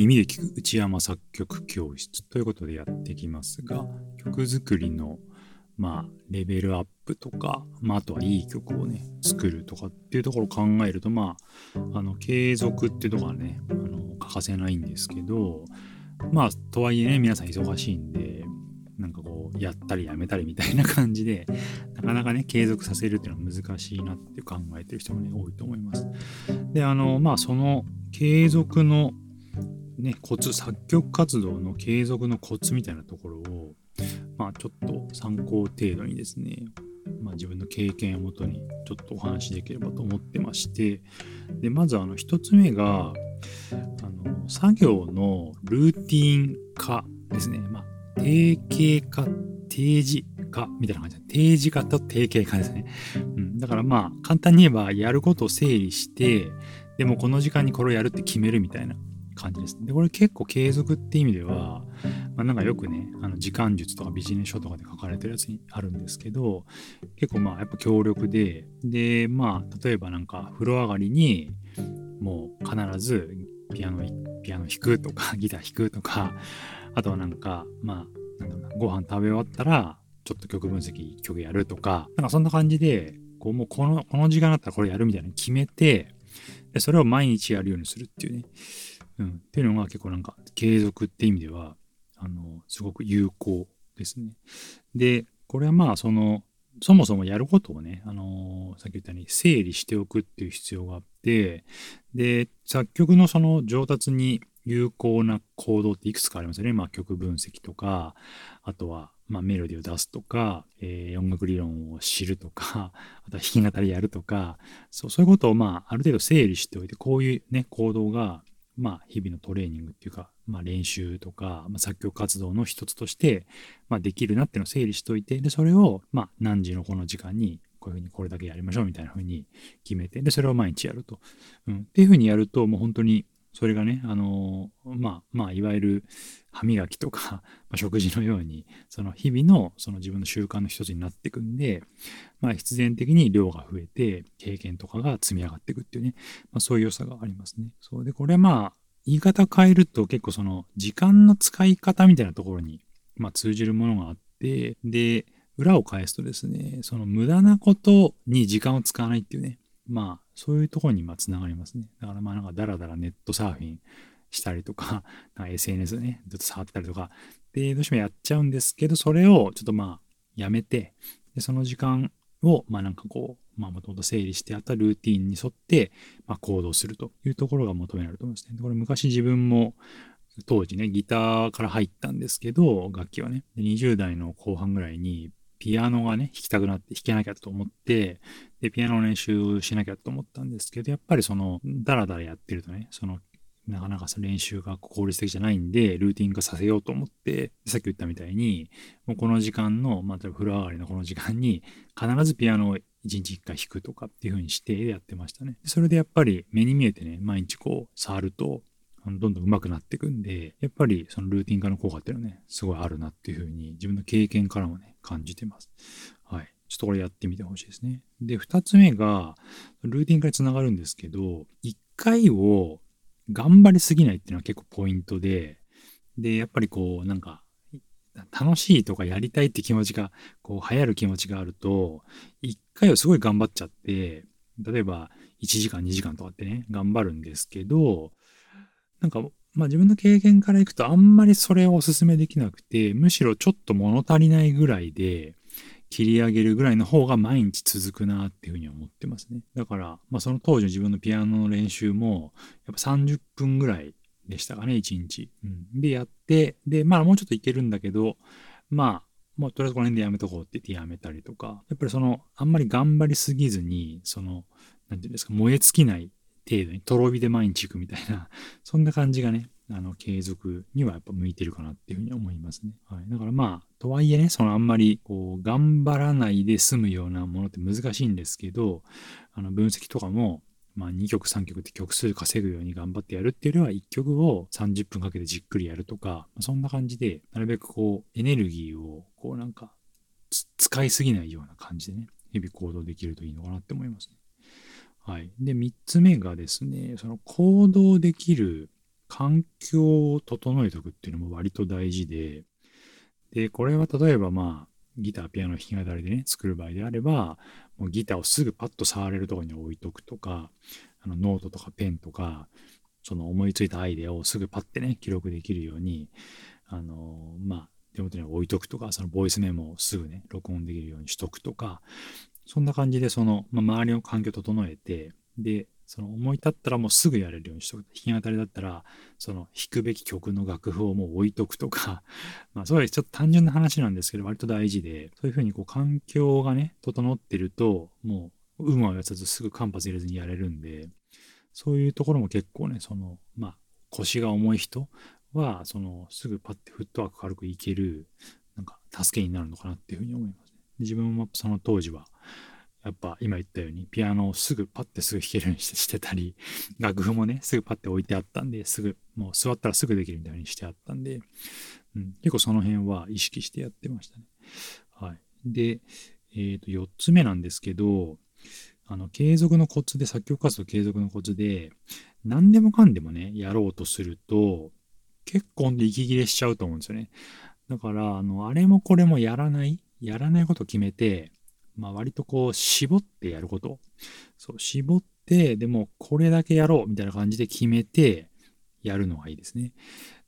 耳で聞く内山作曲教室ということでやっていきますが、曲作りの、まあ、レベルアップとか、まあ、あとはいい曲をね、作るとかっていうところを考えると、まあ、あの、継続っていうところはね、あの、欠かせないんですけど、まあ、とはいえね、皆さん忙しいんで、なんかこう、やったりやめたりみたいな感じで、なかなかね、継続させるっていうのは難しいなって考えてる人もね、多いと思います。で、あの、まあ、その継続のね、コツ、作曲活動の継続のコツみたいなところを、まあ、ちょっと参考程度にですね、まあ、自分の経験をもとにちょっとお話しできればと思ってまして、で、まずあの、一つ目が、あの、作業のルーティン化ですね。まあ、定型化、定時化みたいな感じで、定時化と定型化ですね。うん、だからまあ、簡単に言えば、やることを整理して、でもこの時間にこれをやるって決めるみたいな感じです。で、これ結構継続って意味では、まあ、なんかよくね、あの時間術とかビジネス書とかで書かれてるやつにあるんですけど、結構まあやっぱ強力で、で、まあ例えばなんか風呂上がりにもう必ずピアノ、ピアノ弾くとか、ギター弾くとか、あとはなんか、まあ、なんだろうな、ご飯食べ終わったら、ちょっと曲分析、曲やるとか、なんかそんな感じで、こうもうこの、この時間だったらこれやるみたいなの決めて、でそれを毎日やるようにするっていうね。うん。っていうのが結構なんか継続って意味では、あの、すごく有効ですね。で、これはまあその、そもそもやることをね、あのー、さっき言ったように整理しておくっていう必要があって、で、作曲のその上達に有効な行動っていくつかありますよね。まあ曲分析とか、あとはまあメロディーを出すとか、えー、音楽理論を知るとか、あとは弾き語りやるとか、そうそういうことをまあある程度整理しておいて、こういうね、行動がまあ、日々のトレーニングっていうか、まあ、練習とか、まあ、作曲活動の一つとして、まあ、できるなっていうのを整理しといて、で、それを、まあ、何時のこの時間に、こういうふうにこれだけやりましょうみたいなふうに決めて、で、それを毎日やると。うん。っていうふうにやると、もう本当に、それがね、あのまあ、まあ、いわゆる歯磨きとか、まあ、食事のように、その日々のその自分の習慣の一つになっていくんで、まあ、必然的に量が増えて、経験とかが積み上がっていくっていうね、まあ、そういう良さがありますね。そうで、これまあ、言い方変えると結構その時間の使い方みたいなところに、まあ、通じるものがあって、で、裏を返すとですね、その無駄なことに時間を使わないっていうね、まあ、そういうところにまあつながりますね。だからまあなんかダラダラネットサーフィンしたりとか、か SNS ね、ずっと触ったりとか、で、どうしてもやっちゃうんですけど、それをちょっとまあ、やめて、で、その時間を、まあなんかこう、まあもともと整理してあったルーティンに沿って、まあ行動するというところが求められると思いますね。これ昔自分も当時ね、ギターから入ったんですけど、楽器はね、20代の後半ぐらいにピアノがね、弾きたくなって弾けなきゃと思って、で、ピアノの練習しなきゃと思ったんですけど、やっぱりその、ダラダラやってるとね、そのなかなかその練習が効率的じゃないんで、ルーティン化させようと思って、さっき言ったみたいに、もうこの時間の、まあ、例えば風呂上がりのこの時間に、必ずピアノを1日1回弾くとかっていう風にしてやってましたね。それでやっぱり目に見えてね、毎日こう触ると、どんどん上手くなっていくんで、やっぱりそのルーティン化の効果っていうのはね、すごいあるなっていう風に自分の経験からもね、感じてます。はい。ちょっとこれやってみてほしいですね。で、二つ目が、ルーティン化につながるんですけど、一回を頑張りすぎないっていうのは結構ポイントで、で、やっぱりこう、なんか、楽しいとかやりたいって気持ちが、こう、流行る気持ちがあると、一回をすごい頑張っちゃって、例えば、1時間、2時間とかってね、頑張るんですけど、なんか、まあ自分の経験からいくとあんまりそれをお勧めできなくて、むしろちょっと物足りないぐらいで、切り上げるぐらいの方が毎日続くなっていうふうに思ってますね。だから、まあその当時の自分のピアノの練習も、やっぱ30分ぐらいでしたかね、1日。うん、で、やって、で、まあもうちょっといけるんだけど、まあ、もうとりあえずこの辺でやめとこうって言ってやめたりとか、やっぱりその、あんまり頑張りすぎずに、その、なんていうんですか、燃え尽きない程度に、とろ火で毎日行くみたいな、そんな感じがね、あの、継続にはやっぱ向いてるかなっていうふうに思いますね。はい。だからまあ、とはいえね、そのあんまり、こう、頑張らないで済むようなものって難しいんですけど、あの、分析とかも、まあ、2曲3曲って曲数稼ぐように頑張ってやるっていうよりは1曲を30分かけてじっくりやるとか、そんな感じで、なるべくこう、エネルギーを、こうなんか、使いすぎないような感じでね、日々行動できるといいのかなって思いますね。はい。で、3つ目がですね、その行動できる環境を整えておくっていうのも割と大事で、で、これは例えばまあ、ギター、ピアノ、弾き語りでね、作る場合であれば、もうギターをすぐパッと触れるところに置いとくとか、あのノートとかペンとか、その思いついたアイデアをすぐパッてね、記録できるように、あのまあ、手元に置いとくとか、そのボイスメモをすぐね、録音できるようにしとくとか、そんな感じで、その、まあ、周りの環境を整えて、で、その思い立ったらもうすぐやれるようにしとく。弾き語りだったら、その弾くべき曲の楽譜をもう置いとくとか、まあそういうちょっと単純な話なんですけど、割と大事で、そういうふうにこう環境がね、整ってると、もう、有無をやさずすぐ間髪入れずにやれるんで、そういうところも結構ね、その、まあ、腰が重い人は、その、すぐパッてフットワーク軽くいける、なんか、助けになるのかなっていうふうに思います、ね。自分もその当時は、やっぱ今言ったようにピアノをすぐパッてすぐ弾けるようにしてたり、楽譜もね、すぐパッて置いてあったんで、すぐ、もう座ったらすぐできるみたいにしてあったんで、うん、結構その辺は意識してやってましたね。はい。で、え、ー、と、4つ目なんですけど、あの、継続のコツで、作曲活動継続のコツで、何でもかんでもね、やろうとすると、結構で息切れしちゃうと思うんですよね。だから、あの、あれもこれもやらない、やらないこと決めて、まあ割とこう絞ってやること。そう、絞って、でもこれだけやろうみたいな感じで決めてやるのがいいですね。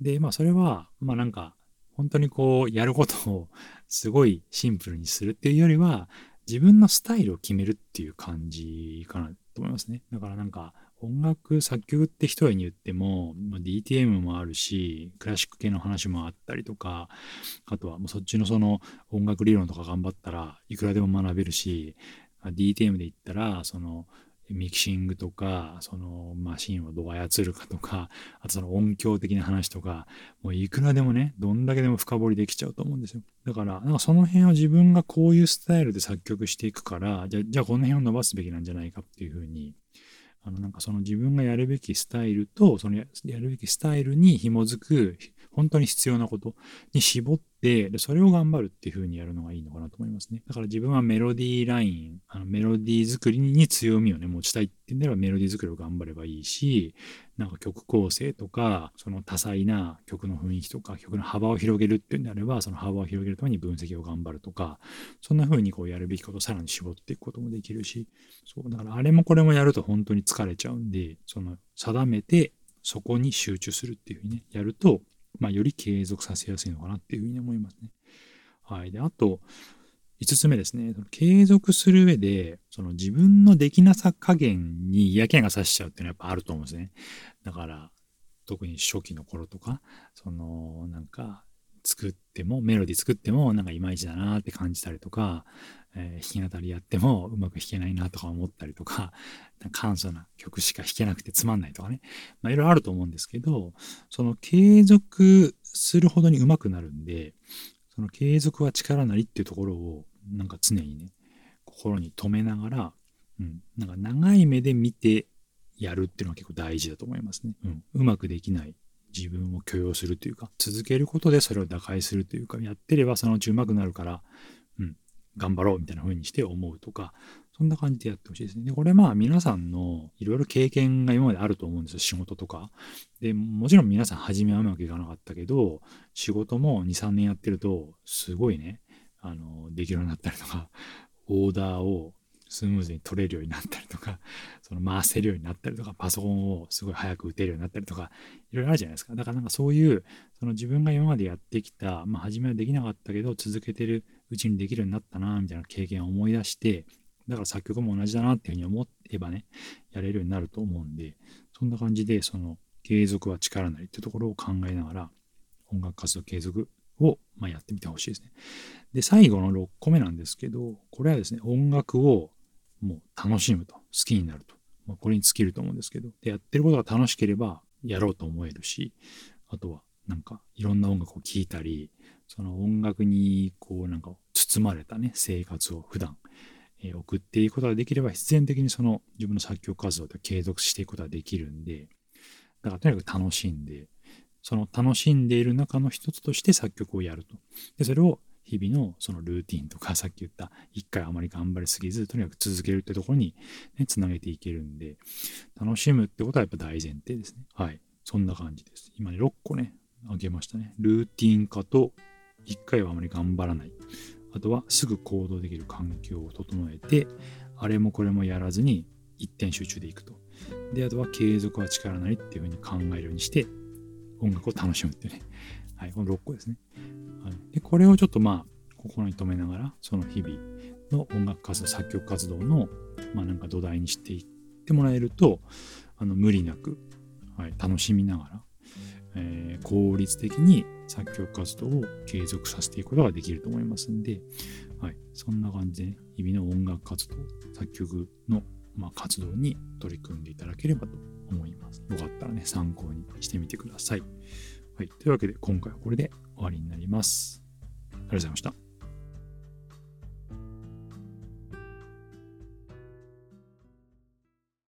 で、まあそれは、まあなんか、本当にこうやることをすごいシンプルにするっていうよりは、自分のスタイルを決めるっていう感じかなと思いますね。だからなんか、音楽作曲って一重に言っても、まあ、DTM もあるしクラシック系の話もあったりとかあとはもうそっちのその音楽理論とか頑張ったらいくらでも学べるしあ DTM で言ったらそのミキシングとか、そのマシンをどう操るかとか、あとその音響的な話とか、もういくらでもね、どんだけでも深掘りできちゃうと思うんですよ。だから、なんかその辺を自分がこういうスタイルで作曲していくから、じゃじゃあこの辺を伸ばすべきなんじゃないかっていうふうに、あのなんかその自分がやるべきスタイルと、そのやるべきスタイルに紐づく、本当に必要なことに絞っ、でそれを頑張るっていう風にやるのがいいのかなと思いますね。だから自分はメロディーライン、あのメロディー作りに強みをね、持ちたいってんではメロディー作りを頑張ればいいし、なんか曲構成とか、その多彩な曲の雰囲気とか、曲の幅を広げるっていうんであれば、その幅を広げるために分析を頑張るとか、そんな風にこうやるべきことをさらに絞っていくこともできるし、そう、だからあれもこれもやると本当に疲れちゃうんで、その定めてそこに集中するっていう風にね、やると、まあ、より継続させやすいのかなっていう風に思いますね。はい。で、あと、5つ目ですね。継続する上で、その自分のできなさ加減に嫌気がさしちゃうっていうのはやっぱあると思うんですね。だから、特に初期の頃とか、その、なんか、作っても、メロディ作っても、なんかいまいちだなって感じたりとか、えー、弾き語りやってもうまく弾けないなとか思ったりとか、か簡素な曲しか弾けなくてつまんないとかね。まあいろいろあると思うんですけど、その継続するほどに上手くなるんで、その継続は力なりっていうところをなんか常にね心に留めながら、うん、なんか長い目で見てやるっていうのは結構大事だと思いますね。うん、うまくできない自分を許容するというか続けることでそれを打開するというかやってればそのうちうまくなるから、うん、頑張ろうみたいな風にして思うとかそんな感じでやってほしいですね。で、これまあ皆さんのいろいろ経験が今まであると思うんですよ、仕事とか。で、もちろん皆さん初めはうまくいかなかったけど、仕事も2、3年やってると、すごいね、あの、できるようになったりとか、オーダーをスムーズに取れるようになったりとか、その回せるようになったりとか、パソコンをすごい早く打てるようになったりとか、いろいろあるじゃないですか。だからなんかそういう、その自分が今までやってきた、まあ初めはできなかったけど、続けてるうちにできるようになったな、みたいな経験を思い出して、だから作曲も同じだなっていうふうに思えばね、やれるようになると思うんで、そんな感じで、その継続は力なりってところを考えながら、音楽活動継続を、まあ、やってみてほしいですね。で、最後の6個目なんですけど、これはですね、音楽をもう楽しむと、好きになると。まあ、これに尽きると思うんですけど、で、やってることが楽しければやろうと思えるし、あとはなんかいろんな音楽を聴いたり、その音楽にこうなんか包まれたね、生活を普段え送っていくことができれば必然的にその自分の作曲活動で継続していくことができるんで、だからとにかく楽しんで、その楽しんでいる中の一つとして作曲をやると。で、それを日々のそのルーティンとか、さっき言った一回あまり頑張りすぎず、とにかく続けるってところにね、つなげていけるんで、楽しむってことはやっぱ大前提ですね。はい。そんな感じです。今ね、6個ね、あげましたね。ルーティン化と、1回はあまり頑張らない。あとは、すぐ行動できる環境を整えて、あれもこれもやらずに、一点集中でいくと。で、あとは、継続は力なりっていうふうに考えるようにして、音楽を楽しむっていうね。はい、この6個ですね。はい、で、これをちょっとまあ、心に留めながら、その日々の音楽活動、作曲活動の、まあなんか土台にしていってもらえると、あの、無理なく、はい、楽しみながら、えー、効率的に作曲活動を継続させていくことができると思いますんで、はい、そんな感じで、日々の音楽活動、作曲の、まあ、活動に取り組んでいただければと思います。よかったらね、参考にしてみてください。はい、というわけで今回はこれで終わりになります。ありがとうございました。